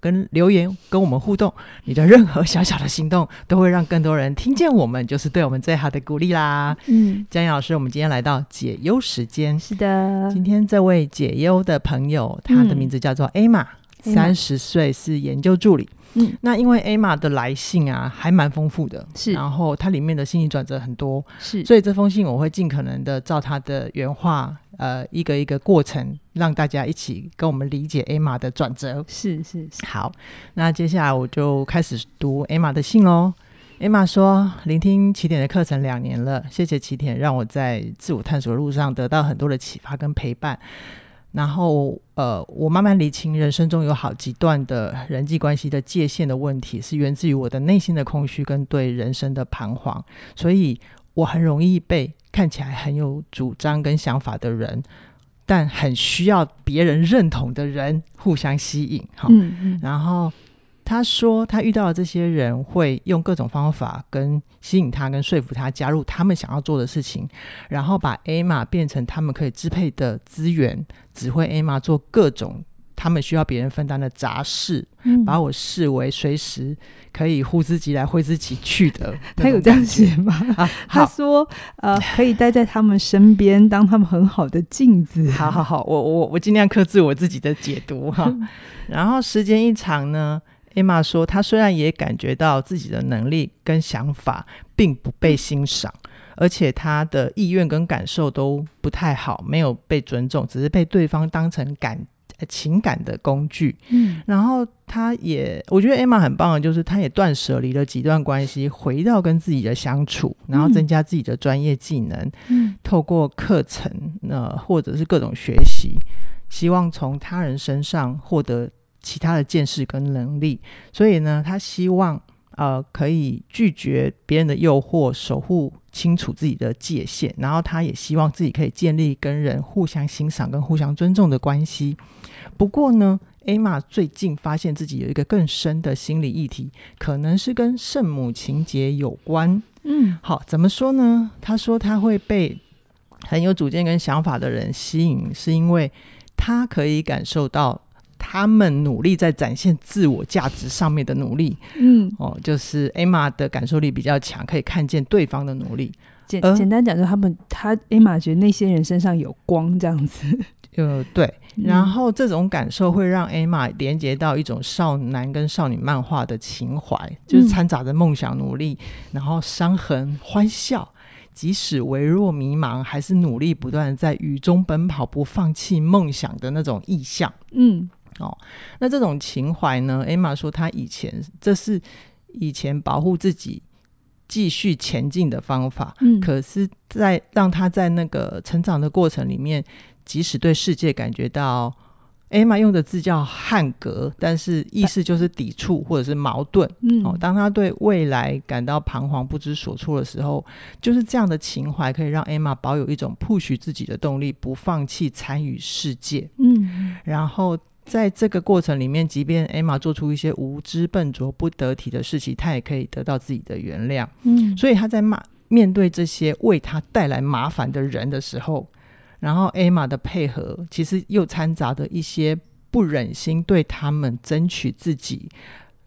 跟留言跟我们互动，你的任何小小的行动都会让更多人听见我们，就是对我们最好的鼓励啦。嗯，嘉玲老师，我们今天来到解忧时间。是的，今天这位解忧的朋友，他的名字叫做 Emma，三十岁，是研究助理。嗯，那因为 Emma 的来信啊，还蛮丰富的，是，然后它里面的心理转折很多，是，所以这封信我会尽可能的照他的原话，呃，一个一个过程，让大家一起跟我们理解 Emma 的转折。是是是，好，那接下来我就开始读 Emma 的信喽。Emma 说，聆听起点的课程两年了，谢谢起点，让我在自我探索的路上得到很多的启发跟陪伴。然后，呃，我慢慢理清人生中有好几段的人际关系的界限的问题，是源自于我的内心的空虚跟对人生的彷徨，所以我很容易被看起来很有主张跟想法的人，但很需要别人认同的人互相吸引。哈，嗯嗯，然后。他说，他遇到的这些人会用各种方法跟吸引他，跟说服他加入他们想要做的事情，然后把 Emma 变成他们可以支配的资源，指挥 Emma 做各种他们需要别人分担的杂事，嗯、把我视为随时可以呼之即来挥之即去的。他有这样写吗？啊、他说，呃，可以待在他们身边，当他们很好的镜子。好好好，我我我尽量克制我自己的解读 哈。然后时间一长呢，Emma 说：“她虽然也感觉到自己的能力跟想法并不被欣赏，而且她的意愿跟感受都不太好，没有被尊重，只是被对方当成感情感的工具。嗯，然后他也，我觉得 Emma 很棒的，就是他也断舍离了几段关系，回到跟自己的相处，然后增加自己的专业技能。嗯，透过课程，呃，或者是各种学习，希望从他人身上获得。”其他的见识跟能力，所以呢，他希望呃可以拒绝别人的诱惑，守护清楚自己的界限，然后他也希望自己可以建立跟人互相欣赏跟互相尊重的关系。不过呢，Emma 最近发现自己有一个更深的心理议题，可能是跟圣母情节有关。嗯，好，怎么说呢？他说他会被很有主见跟想法的人吸引，是因为他可以感受到。他们努力在展现自我价值上面的努力，嗯，哦，就是 Emma 的感受力比较强，可以看见对方的努力。简简单讲，就他们，他 Emma 觉得那些人身上有光，这样子。呃，对。然后这种感受会让 Emma 连接到一种少男跟少女漫画的情怀，就是掺杂着梦想、努力，然后伤痕、欢笑，即使微弱迷茫，还是努力不断在雨中奔跑，不放弃梦想的那种意象。嗯。哦，那这种情怀呢？Emma 说，她以前这是以前保护自己继续前进的方法。嗯，可是，在让她在那个成长的过程里面，即使对世界感觉到，Emma 用的字叫汉格，但是意思就是抵触或者是矛盾。嗯，哦，当她对未来感到彷徨不知所措的时候，就是这样的情怀可以让 Emma 保有一种 push 自己的动力，不放弃参与世界。嗯，然后。在这个过程里面，即便 Emma 做出一些无知、笨拙、不得体的事情，她也可以得到自己的原谅。嗯，所以她在骂面对这些为她带来麻烦的人的时候，然后 Emma 的配合，其实又掺杂着一些不忍心对他们争取自己，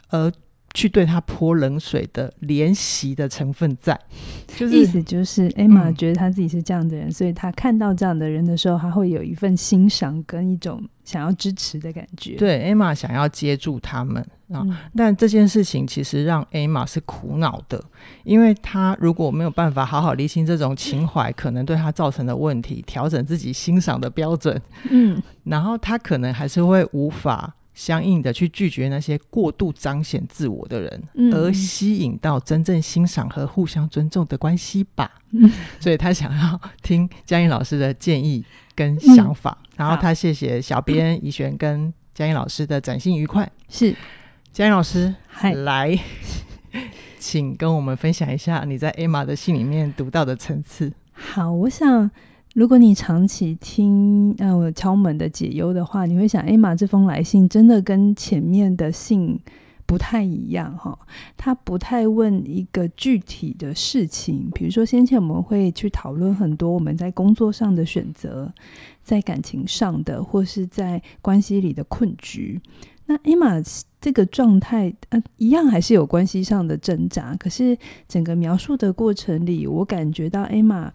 而去对他泼冷水的怜惜的成分在。就是意思就是 Emma 觉得他自己是这样的人，嗯，所以他看到这样的人的时候，他会有一份欣赏跟一种。想要支持的感觉，对 Emma 想要接住他们啊，嗯、但这件事情其实让 Emma 是苦恼的，因为他如果没有办法好好厘清这种情怀可能对他造成的问题，调整自己欣赏的标准，嗯，然后他可能还是会无法相应的去拒绝那些过度彰显自我的人，嗯、而吸引到真正欣赏和互相尊重的关系吧。嗯、所以他想要听嘉玲老师的建议跟想法。嗯然后他谢谢小编怡璇跟嘉玲老师的展现愉快。是嘉玲老师来，请跟我们分享一下你在 Emma 的信里面读到的层次。好，我想如果你长期听呃我敲门的解忧的话，你会想艾玛这封来信真的跟前面的信不太一样哈，他不太问一个具体的事情，比如说先前我们会去讨论很多我们在工作上的选择，在感情上的，或是在关系里的困局。那艾玛这个状态，呃，一样还是有关系上的挣扎，可是整个描述的过程里，我感觉到 Emma，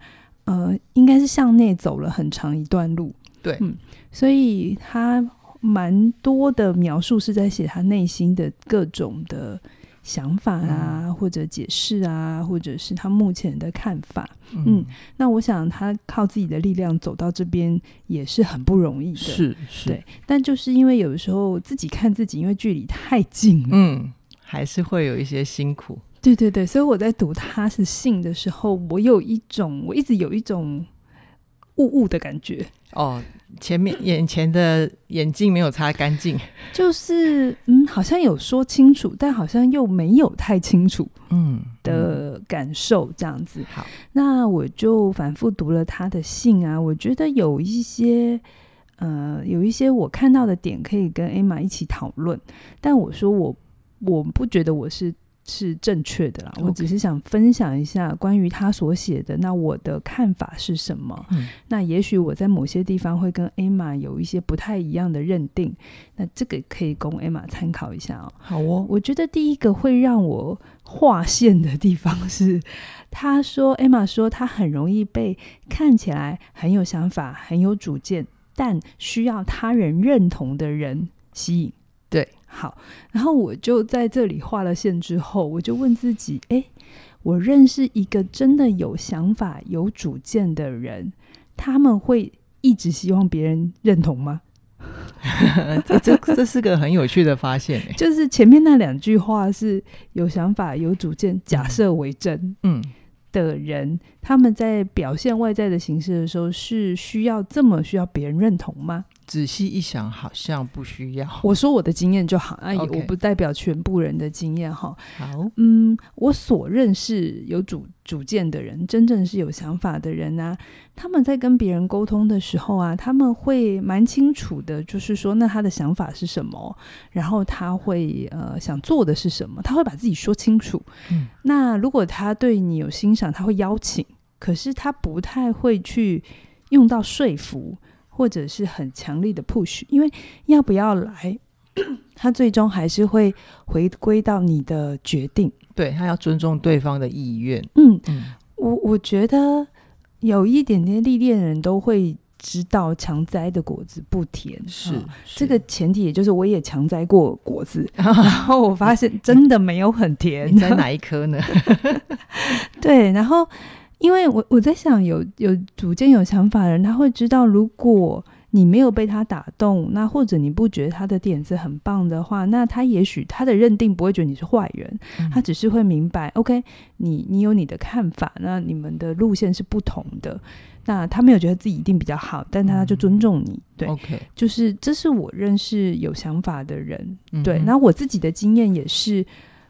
呃，应该是向内走了很长一段路。对，嗯，所以他。蛮多的描述是在写他内心的各种的想法啊，嗯、或者解释啊，或者是他目前的看法。嗯，嗯，那我想他靠自己的力量走到这边也是很不容易的。是是，对。但就是因为有的时候自己看自己，因为距离太近了，嗯，还是会有一些辛苦。对对对，所以我在读他是信的时候，我有一种，我一直有一种雾雾的感觉。哦。前面眼前的眼镜没有擦干净，就是嗯，好像有说清楚，但好像又没有太清楚，嗯的感受这样子。好，那我就反复读了他的信啊，我觉得有一些呃，有一些我看到的点可以跟 Emma 一起讨论，但我说我我不觉得我是。是正确的啦我只是想分享一下关于他所写的，那我的看法是什么？嗯，那也许我在某些地方会跟 Emma 有一些不太一样的认定，那这个可以供 Emma 参考一下哦。好哦，我觉得第一个会让我划线的地方是，他说 Emma 说他很容易被看起来很有想法、很有主见，但需要他人认同的人吸引。对，好，然后我就在这里画了线之后，我就问自己：哎，我认识一个真的有想法、有主见的人，他们会一直希望别人认同吗？这这这是个很有趣的发现，就是前面那两句话是有想法、有主见，假设为真，嗯，的人，他们在表现外在的形式的时候，是需要这么需要别人认同吗？仔细一想，好像不需要。我说我的经验就好，啊，Okay. 我不代表全部人的经验哈。好，嗯，我所认识有主主见的人，真正是有想法的人啊，他们在跟别人沟通的时候啊，他们会蛮清楚的，就是说，那他的想法是什么，然后他会呃想做的是什么，他会把自己说清楚。嗯，那如果他对你有欣赏，他会邀请，可是他不太会去用到说服。或者是很强力的 push，因为要不要来，他最终还是会回归到你的决定。对，他要尊重对方的意愿。嗯嗯，我我觉得有一点点历练的人都会知道，强摘的果子不甜。是这个前提，也就是我也强摘过果子，然后我发现真的没有很甜。你在哪一颗呢？对，然后。因为我我在想有，有有主见、有想法的人，他会知道，如果你没有被他打动，那或者你不觉得他的点子很棒的话，那他也许他的认定不会觉得你是坏人，嗯、他只是会明白，OK，你你有你的看法，那你们的路线是不同的，那他没有觉得自己一定比较好，但他就尊重你，对，OK，就是这是我认识有想法的人，对，那、我自己的经验也是。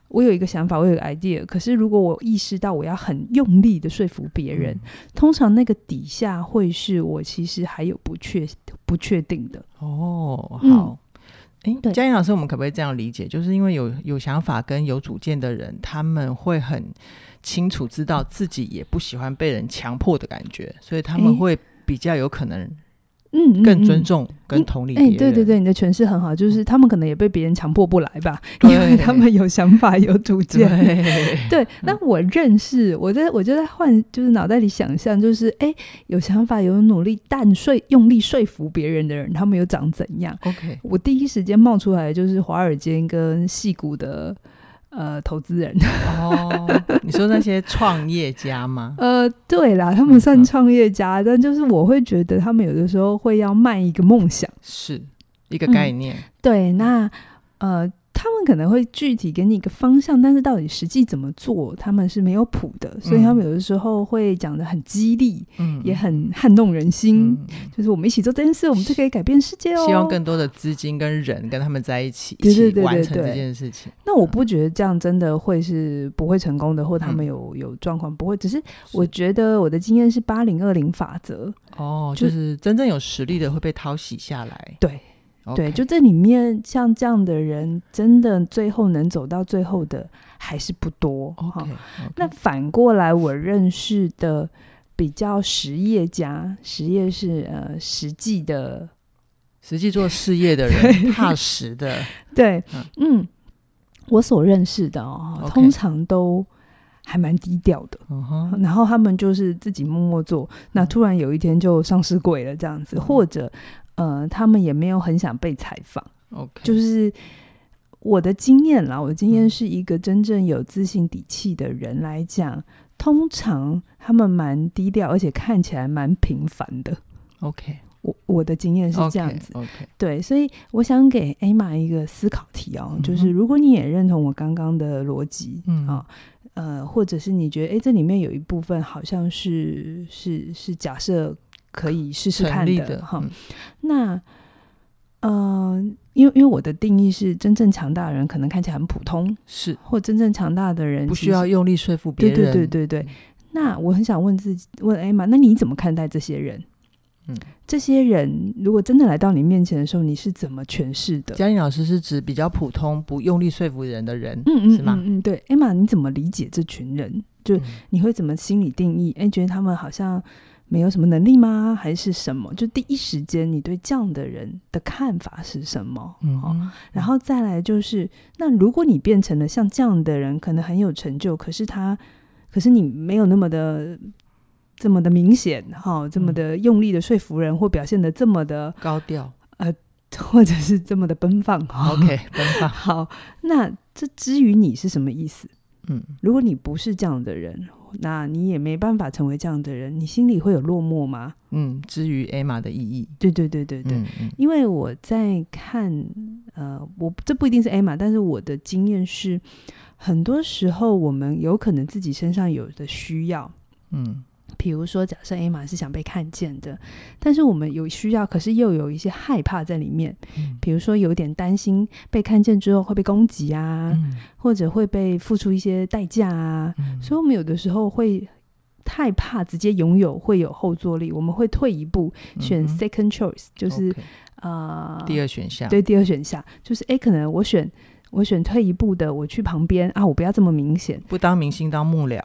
我有一个想法，我有一个 idea，可是如果我意识到我要很用力的说服别人，嗯、通常那个底下会是我其实还有不确不确定的。哦，好，哎、嗯，嘉玲老师，我们可不可以这样理解？就是因为有有想法跟有主见的人，他们会很清楚知道自己也不喜欢被人强迫的感觉，所以他们会比较有可能。嗯，更尊重跟同理。哎、对对对，你的诠释很好，就是他们可能也被别人强迫不来吧，因为他们有想法、有主见。对，对，那我认识，我在我就在换，就是脑袋里想象，就是哎、欸，有想法、有努力，但说用力说服别人的人，他们又长怎样？OK，我第一时间冒出来的就是华尔街跟戏骨的。呃，投资人 哦，你说那些创业家吗？呃，对啦，他们算创业家，嗯、但就是我会觉得他们有的时候会要卖一个梦想，是一个概念。嗯、对，那呃，他们们可能会具体给你一个方向，但是到底实际怎么做，他们是没有谱的，所以他们有的时候会讲的很激励，嗯，也很撼动人心，嗯，就是我们一起做这件事，我们就可以改变世界哦。希望更多的资金跟人跟他们在一起，一起完成这件事情。那我不觉得这样真的会是不会成功的，或他们有有状况不会，只是我觉得我的经验是八零二零法则。哦，就是真正有实力的会被淘洗下来，对。对，就这里面像这样的人，真的最后能走到最后的还是不多。那反过来，我认识的比较实业家，实业是呃实际的，实际做事业的 人，踏实的。对，嗯，我所认识的哦.通常都还蛮低调的。Uh. 然后他们就是自己默默做，那突然有一天就上市柜了，这样子，uh. 或者。呃，他们也没有很想被采访。OK，就是我的经验啦，我的经验是一个真正有自信底气的人来讲，嗯，通常他们蛮低调，而且看起来蛮平凡的。OK，我我的经验是这样子。OK，, okay. 对，所以我想给 Emma 一个思考题哦，嗯，就是如果你也认同我刚刚的逻辑，嗯啊，呃，或者是你觉得哎，这里面有一部分好像是是是假设。可以试试看的哈、嗯。那，呃，因为因为我的定义是，真正强大的人可能看起来很普通，是或真正强大的人不需要用力说服别人。对对对对对。那我很想问自己，问 Emma，那你怎么看待这些人？嗯，这些人如果真的来到你面前的时候，你是怎么诠释的？嘉颖老师是指比较普通、不用力说服人的人，嗯嗯，是吗？嗯，对，Emma，你怎么理解这群人？就你会怎么心理定义？哎、嗯，觉得他们好像。没有什么能力吗？还是什么？就第一时间，你对这样的人的看法是什么？嗯、哦，然后再来就是，那如果你变成了像这样的人，可能很有成就，可是他，可是你没有那么的这么的明显，哈、哦，这么的用力的说服人，或表现的这么的高调，呃，或者是这么的奔放。OK，奔放。好，那这之于你是什么意思？嗯，如果你不是这样的人。那你也没办法成为这样的人，你心里会有落寞吗？嗯，至于 Emma 的意义，对对对对对，嗯嗯，因为我在看，呃，我这不一定是 Emma，但是我的经验是，很多时候我们有可能自己身上有的需要，嗯。比如说，假设 Emma 是想被看见的，但是我们有需要，可是又有一些害怕在里面。嗯，比如说有点担心被看见之后会被攻击啊，嗯，或者会被付出一些代价啊，嗯，所以我们有的时候会害怕直接拥有，会有后坐力，我们会退一步，选 second choice，嗯，就是啊，呃，第二选项。对，第二选项就是诶，可能我选我选退一步的，我去旁边啊，我不要这么明显，不当明星当幕僚。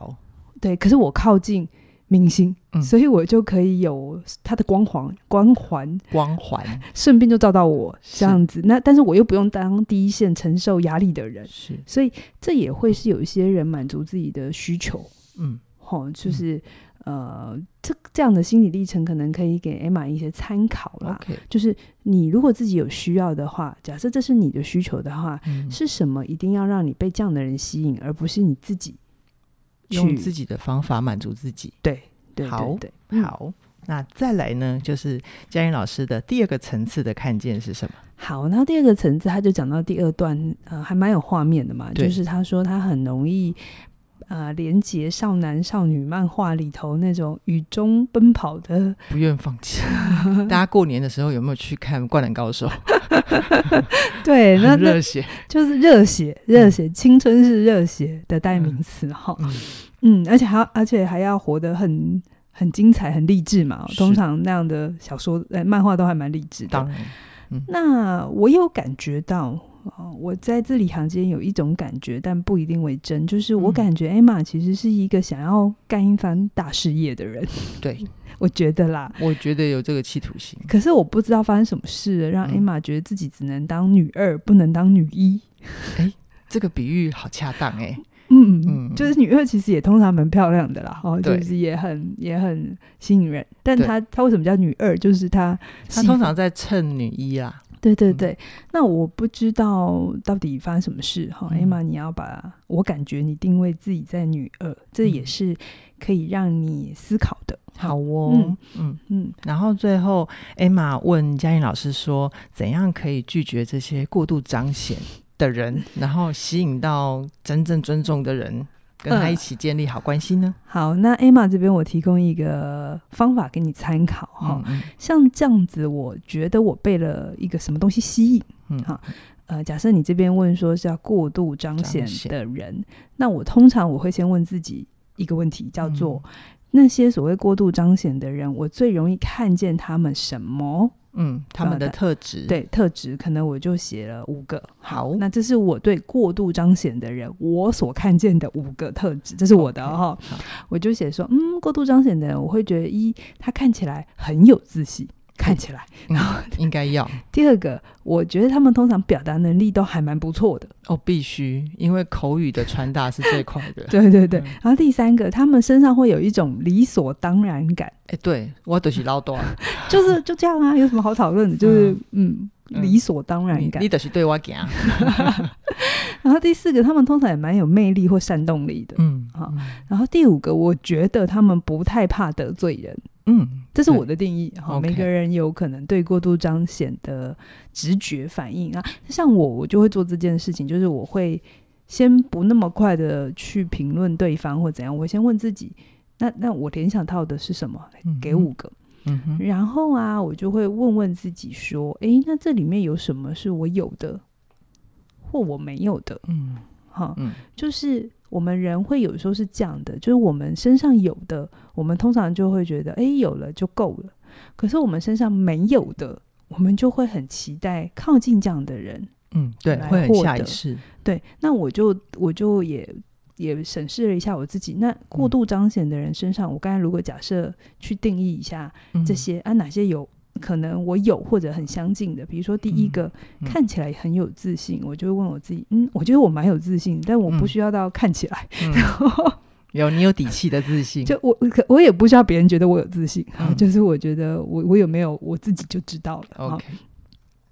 对，可是我靠近。明星、嗯，所以我就可以有他的光环，光环，光环，顺便就照到我这样子。那但是我又不用当第一线承受压力的人，是，所以这也会是有一些人满足自己的需求。嗯，好，就是、嗯、呃，这这样的心理历程可能可以给 Emma 一些参考啦。就是你如果自己有需要的话，假设这是你的需求的话、嗯，是什么一定要让你被这样的人吸引，而不是你自己。用自己的方法满足自己，对对，好对，对，好、嗯。那再来呢，就是嘉音老师的第二个层次的看见是什么？好，那第二个层次，他就讲到第二段，呃，还蛮有画面的嘛。就是他说他很容易，呃，连接少男少女漫画里头那种雨中奔跑的，不愿放弃。大家过年的时候有没有去看《灌篮高手》？对，那热血就是热血，热血，嗯、青春是热血的代名词哈。嗯嗯，而且还要，而且还要活得很很精彩、很励志嘛。通常那样的小说、呃，漫画都还蛮励志的。当然，嗯，那我有感觉到，哦，我在字里行间有一种感觉，但不一定为真。就是我感觉 Emma 其实是一个想要干一番大事业的人。对，我觉得啦，我觉得有这个企图心。可是我不知道发生什么事，让 Emma 觉得自己只能当女二，不能当女一。哎，这个比喻好恰当哎。嗯嗯，就是女二其实也通常蛮漂亮的啦，哦，就是也很也很吸引人。但她她为什么叫女二？就是她她通常在衬女一啦。对对对，嗯，那我不知道到底发生什么事哈。艾玛，你要把我感觉你定位自己在女二，这也是可以让你思考的。好哦，嗯嗯，嗯。然后最后，艾玛问嘉颖老师说：“怎样可以拒绝这些过度彰显？”的人，然后吸引到真正尊重的人，跟他一起建立好关系呢？嗯、好，那 Emma 这边我提供一个方法给你参考哈。嗯嗯像这样子，我觉得我被了一个什么东西吸引，嗯，哈，呃，假设你这边问说是要过度彰显的人，显那我通常我会先问自己一个问题，叫做、嗯、那些所谓过度彰显的人，我最容易看见他们什么？嗯，他们的特质、呃、对特质，可能我就写了五个。好，那这是我对过度彰显的人我所看见的五个特质，这是我的哈。Okay, 我就写说，嗯，过度彰显的人，我会觉得一，他看起来很有自信。看起来，然后应该要。第二个，我觉得他们通常表达能力都还蛮不错的哦，必须，因为口语的传达是最快的。对对对。嗯、然后第三个，他们身上会有一种理所当然感。哎，对我都是老多，就是就这样啊，有什么好讨论的？就是嗯，嗯，理所当然感。你都是对我讲。然后第四个，他们通常也蛮有魅力或煽动力的。嗯，好。然后第五个，我觉得他们不太怕得罪人。嗯，这是我的定义哈。每个人有可能对过度彰显的直觉反应啊，像我，我就会做这件事情，就是我会先不那么快的去评论对方或怎样，我先问自己，那那我联想到的是什么？给五个，嗯哼，然后啊，我就会问问自己说，诶，那这里面有什么是我有的，或我没有的？嗯，好，嗯，就是。我们人会有时候是这样的，就是我们身上有的，我们通常就会觉得，哎，有了就够了。可是我们身上没有的，我们就会很期待靠近这样的人。嗯，对，会很下意识。对，那我就我就也也审视了一下我自己。那过度彰显的人身上，嗯、我刚才如果假设去定义一下这些，嗯、啊，哪些有？可能我有或者很相近的，比如说第一个、看起来很有自信，我就会问我自己，嗯，我觉得我蛮有自信，但我不需要到看起来，嗯、然后有你有底气的自信，就我可我也不需要别人觉得我有自信，嗯、就是我觉得我我有没有我自己就知道了。OK，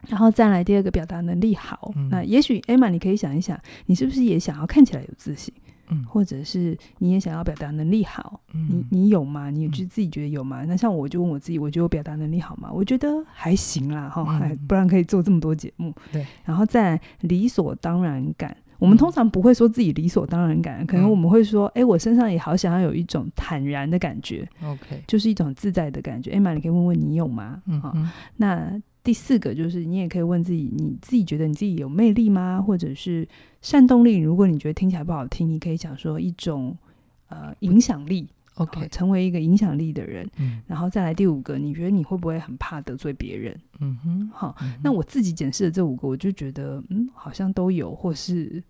然后再来第二个表达能力好，嗯、那也许 Emma 你可以想一想，你是不是也想要看起来有自信？或者是你也想要表达能力好，嗯、你你有吗？你就自己觉得有吗？嗯、那像我就问我自己，我觉得我表达能力好吗？我觉得还行啦，哈、嗯，不然可以做这么多节目。对，然后再理所当然感，嗯、我们通常不会说自己理所当然感，可能我们会说，哎、嗯欸，我身上也好想要有一种坦然的感觉，OK，就是一种自在的感觉。哎妈，你可以问问你有吗？嗯哼，那。第四个就是，你也可以问自己，你自己觉得你自己有魅力吗？或者是煽动力？如果你觉得听起来不好听，你可以讲说一种呃影响力，OK，成为一个影响力的人。嗯，然后再来第五个，你觉得你会不会很怕得罪别人？嗯哼，好，嗯，那我自己检视的这五个，我就觉得嗯，好像都有，或是。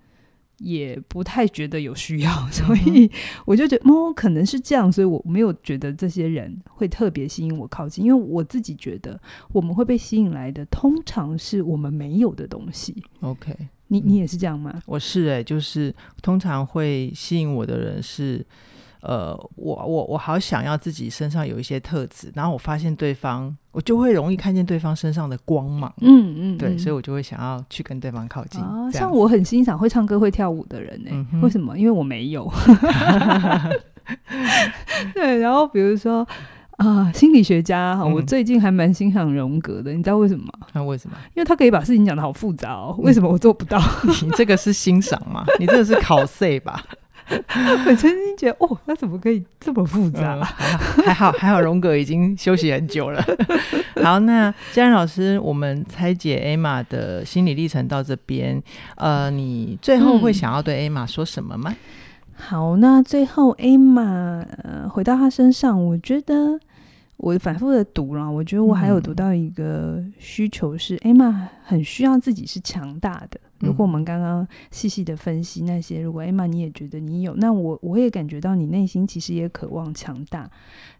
也不太觉得有需要，所以我就觉得哦，可能是这样，所以我没有觉得这些人会特别吸引我靠近，因为我自己觉得我们会被吸引来的，通常是我们没有的东西。OK，你你也是这样吗？我是哎、欸，就是通常会吸引我的人是。呃，我我我好想要自己身上有一些特质，然后我发现对方，我就会容易看见对方身上的光芒。嗯嗯，嗯对，所以我就会想要去跟对方靠近。啊、像我很欣赏会唱歌会跳舞的人呢、欸，嗯、为什么？因为我没有。对，然后比如说啊、呃，心理学家哈，我最近还蛮欣赏荣格的，你知道为什么？那、啊、为什么？因为他可以把事情讲得好复杂哦。为什么我做不到？你这个是欣赏吗？你这个是考 C 吧？我曾经觉得，哦，那怎么可以这么复杂？嗯、还好，还好，荣格已经休息很久了。好，那佳然老师，我们拆解 Emma 的心理历程到这边，呃，你最后会想要对 Emma 说什么吗？嗯、好，那最后 Emma，呃，回到她身上，我觉得我反复的读了，我觉得我还有读到一个需求是、嗯、Emma 很需要自己是强大的。如果我们刚刚细细的分析那些，如果 Emma 你也觉得你有，那我我也感觉到你内心其实也渴望强大，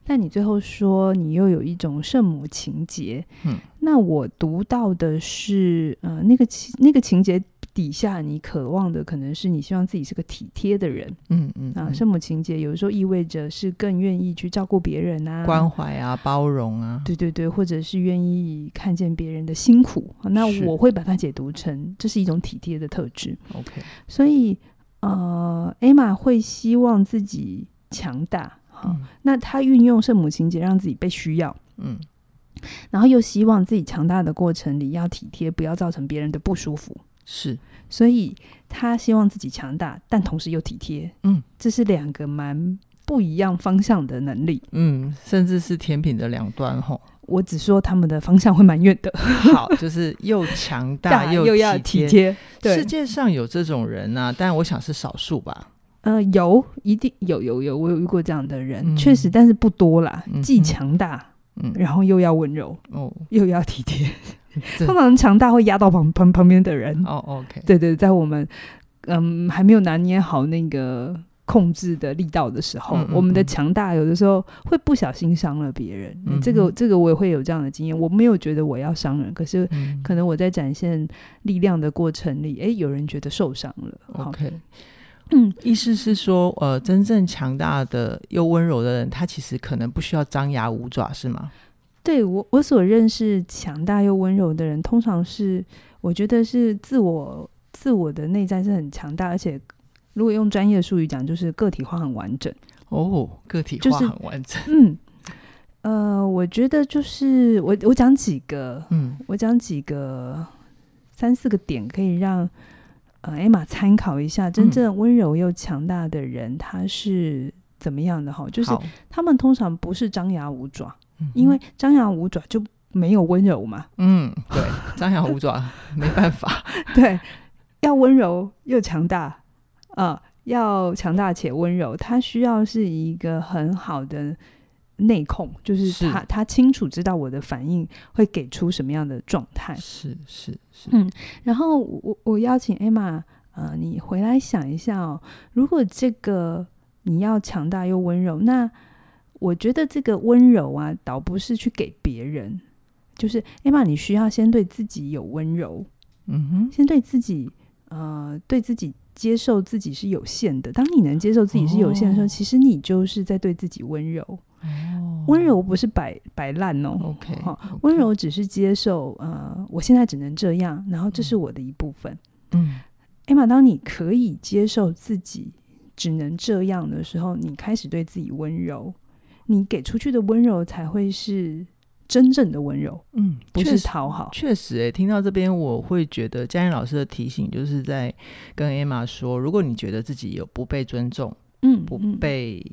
但你最后说你又有一种圣母情节，嗯，那我读到的是呃那个情那个情节。底下你渴望的可能是你希望自己是个体贴的人，嗯嗯，嗯。啊，圣母情节有的时候意味着是更愿意去照顾别人啊，关怀啊，包容啊，对对对，或者是愿意看见别人的辛苦，那我会把它解读成这是一种体贴的特质。OK，所以呃，Emma 会希望自己强大，好，嗯，那他运用圣母情节让自己被需要，嗯。然后又希望自己强大的过程里要体贴，不要造成别人的不舒服。是，所以他希望自己强大，但同时又体贴。嗯，这是两个蛮不一样方向的能力。嗯，甚至是甜品的两端吼。我只说他们的方向会蛮远的。好，就是又强大 又又要体贴。对，世界上有这种人啊，但我想是少数吧。呃，有，一定有，有，有，我有遇过这样的人，嗯、确实，但是不多啦。嗯、既强大，嗯，然后又要温柔，哦，又要体贴。通常强大会压到旁旁旁边的人。哦，OK，对对，在我们嗯还没有拿捏好那个控制的力道的时候，嗯嗯嗯，我们的强大有的时候会不小心伤了别人。嗯、这个这个我也会有这样的经验。我没有觉得我要伤人，可是可能我在展现力量的过程里，哎，有人觉得受伤了。OK。嗯，意思是说，呃，真正强大的又温柔的人，他其实可能不需要张牙舞爪，是吗？对，我我所认识强大又温柔的人，通常是我觉得是自我自我的内在是很强大，而且如果用专业术语讲，就是个体化很完整。哦，个体化很完整。就是、嗯，呃，我觉得就是我我讲几个，嗯，我讲几个三四个点可以让。呃，Emma 参考一下，真正温柔又强大的人，嗯、他是怎么样的哈？就是他们通常不是张牙舞爪，因为张牙舞爪就没有温柔嘛。嗯，对，张牙舞爪没办法。对，要温柔又强大啊、呃，要强大且温柔，他需要是一个很好的。内控就是他，他清楚知道我的反应会给出什么样的状态。是是是，嗯，然后我我邀请 Emma，呃，你回来想一下哦，如果这个你要强大又温柔，那我觉得这个温柔啊，倒不是去给别人，就是 Emma，你需要先对自己有温柔，嗯哼，先对自己，呃，对自己接受自己是有限的。当你能接受自己是有限的时候，哦、其实你就是在对自己温柔。温柔不是摆摆烂哦，OK，好，温柔只是接受，呃，我现在只能这样，然后这是我的一部分。嗯，Emma，当你可以接受自己只能这样的时候，你开始对自己温柔，你给出去的温柔才会是真正的温柔。嗯，不是讨好。确实，诶，听到这边，我会觉得嘉音老师的提醒就是在跟 Emma 说，如果你觉得自己有不被尊重，嗯，不被。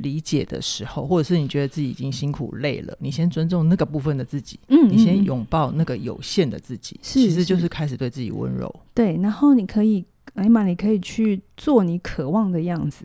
理解的时候，或者是你觉得自己已经辛苦累了，你先尊重那个部分的自己，嗯，你先拥抱那个有限的自己，是其实就是开始对自己温柔。对，然后你可以，哎呀妈，你可以去做你渴望的样子，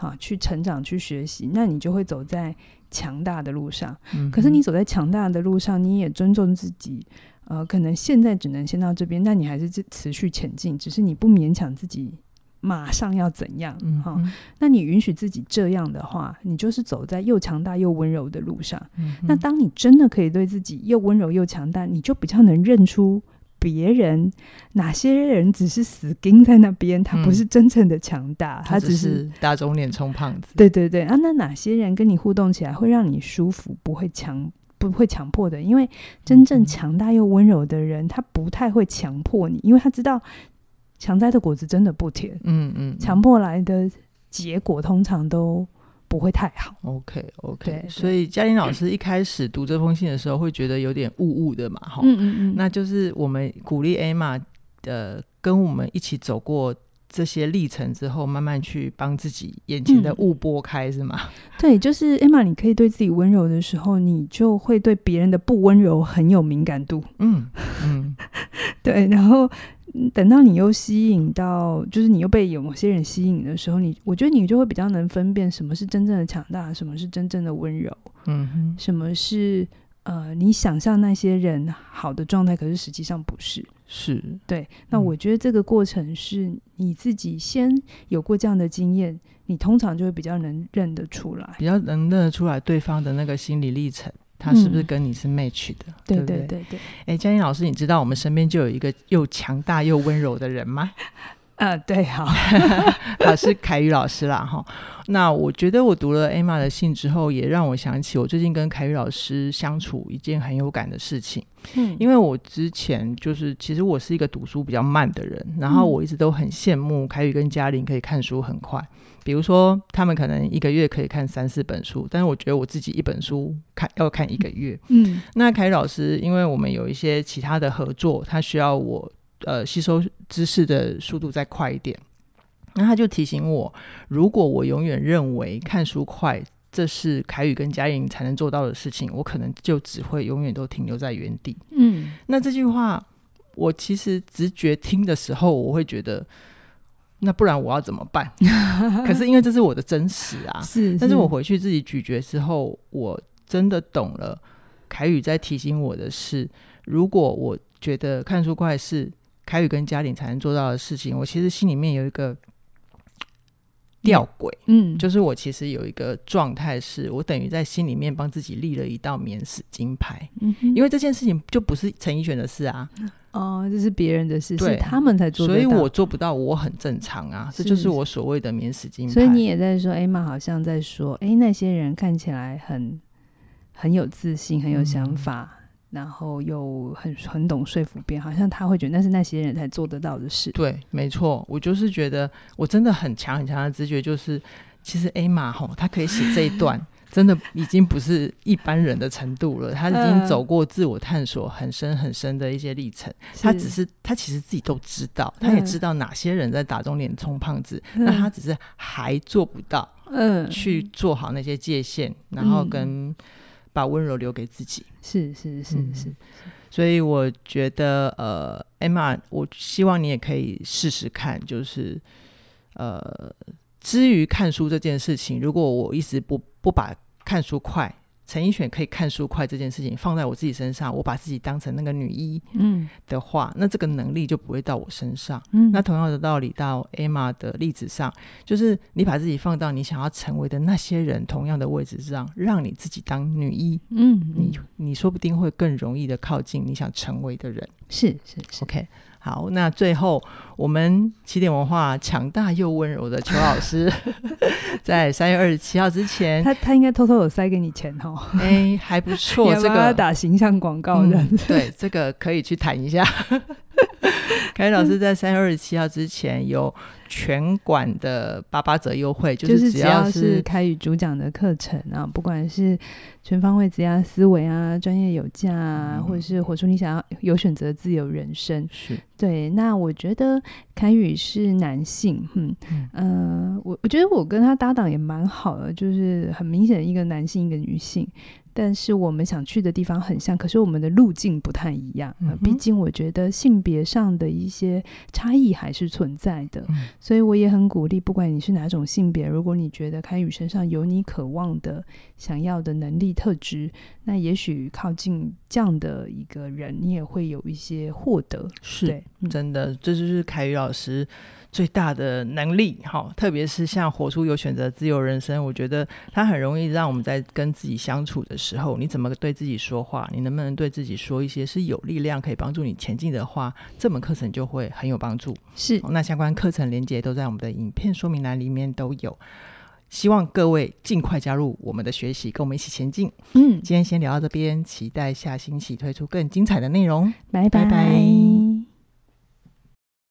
好，去成长，去学习，那你就会走在强大的路上。嗯，可是你走在强大的路上，你也尊重自己，呃，可能现在只能先到这边，那你还是持续前进，只是你不勉强自己。马上要怎样？嗯哼，好，那你允许自己这样的话，你就是走在又强大又温柔的路上。嗯，那当你真的可以对自己又温柔又强大，你就比较能认出别人哪些人只是死盯在那边，他不是真正的强大，嗯、他只是，只是打肿脸充胖子。对对对啊，那哪些人跟你互动起来会让你舒服，不会强不会强迫的？因为真正强大又温柔的人，他不太会强迫你，因为他知道。强摘的果子真的不甜，嗯嗯，强迫来的结果通常都不会太好。OK OK，所以嘉玲老师一开始读这封信的时候，会觉得有点雾雾的嘛，哈，嗯嗯嗯，那就是我们鼓励 Emma 的跟我们一起走过这些历程之后，慢慢去帮自己眼前的雾拨开，是吗？对，就是 Emma，你可以对自己温柔的时候，你就会对别人的不温柔很有敏感度。嗯嗯，对，然后。等到你又吸引到，就是你又被有某些人吸引的时候，你我觉得你就会比较能分辨什么是真正的强大，什么是真正的温柔，嗯哼，什么是呃你想象那些人好的状态，可是实际上不是，是对。那我觉得这个过程是你自己先有过这样的经验，你通常就会比较能认得出来，比较能认得出来对方的那个心理历程。他是不是跟你是 match 的？嗯、对，对对对对。哎，嘉玲老师，你知道我们身边就有一个又强大又温柔的人吗？呃，对，好，他是凯宇老师啦，哈。那我觉得我读了 Emma 的信之后，也让我想起我最近跟凯宇老师相处一件很有感的事情。嗯，因为我之前就是其实我是一个读书比较慢的人，然后我一直都很羡慕凯宇跟嘉玲可以看书很快。比如说，他们可能一个月可以看三四本书，但是我觉得我自己一本书看要看一个月。嗯，那凯老师，因为我们有一些其他的合作，他需要我呃吸收知识的速度再快一点。那他就提醒我，如果我永远认为看书快，这是凯宇跟嘉莹才能做到的事情，我可能就只会永远都停留在原地。嗯，那这句话，我其实直觉听的时候，我会觉得，那不然我要怎么办？可是因为这是我的真实啊，是，是。但是我回去自己咀嚼之后，我真的懂了。凯宇在提醒我的是，如果我觉得看书快是凯宇跟嘉玲才能做到的事情，我其实心里面有一个。吊诡，嗯，就是我其实有一个状态，是我等于在心里面帮自己立了一道免死金牌，嗯，因为这件事情就不是陈奕迅的事啊，哦，这是别人的事，对，是他们才做所以我做不到，我很正常啊，这就是我所谓的免死金牌。所以你也在说，Emma 好像在说，哎，那些人看起来很很有自信，很有想法。嗯然后又很很懂说服别人，好像他会觉得那是那些人才做得到的事。对，没错，我就是觉得我真的很强很强的直觉，就是其实 Emma 吼，他可以写这一段，真的已经不是一般人的程度了。他已经走过自我探索很深很深的一些历程，他只是他其实自己都知道，他也知道哪些人在打肿脸充胖子，嗯、那他只是还做不到，嗯，去做好那些界限，然后跟。嗯把温柔留给自己，是是是是，所以我觉得，呃，Emma，我希望你也可以试试看，就是，呃，至于看书这件事情，如果我一直不不把看书快。陈奕迅可以看书快这件事情放在我自己身上，我把自己当成那个女一嗯的话，嗯，那这个能力就不会到我身上。嗯，那同样的道理到 Emma 的例子上，就是你把自己放到你想要成为的那些人同样的位置上，让你自己当女一，嗯，你你说不定会更容易的靠近你想成为的人。是是是，OK。好，那最后我们起点文化强大又温柔的邱老师，在三月二十七号之前，他他应该偷偷有塞给你钱哦。哎、欸，还不错，这个打形象广告的、嗯，对，这个可以去谈一下。凯宇老师在三月二十七号之前有全馆的八八折优惠，就是只要是凯宇主讲的课程啊，不管是全方位职业思维啊、专业有价啊、嗯，或者是活出你想要有选择自由人生，是对。那我觉得凯宇是男性，嗯嗯、呃，我我觉得我跟他搭档也蛮好的，就是很明显一个男性，一个女性。但是我们想去的地方很像，可是我们的路径不太一样。嗯、毕竟我觉得性别上的一些差异还是存在的，嗯，所以我也很鼓励，不管你是哪种性别，如果你觉得凯宇身上有你渴望的、想要的能力特质，那也许靠近这样的一个人，你也会有一些获得。是，对，真的，这就是凯宇老师。最大的能力，好，特别是像活出有选择自由人生，我觉得它很容易让我们在跟自己相处的时候，你怎么对自己说话？你能不能对自己说一些是有力量可以帮助你前进的话？这门课程就会很有帮助。是，那相关课程连接都在我们的影片说明栏里面都有。希望各位尽快加入我们的学习，跟我们一起前进。嗯，今天先聊到这边，期待下星期推出更精彩的内容。拜拜。拜拜。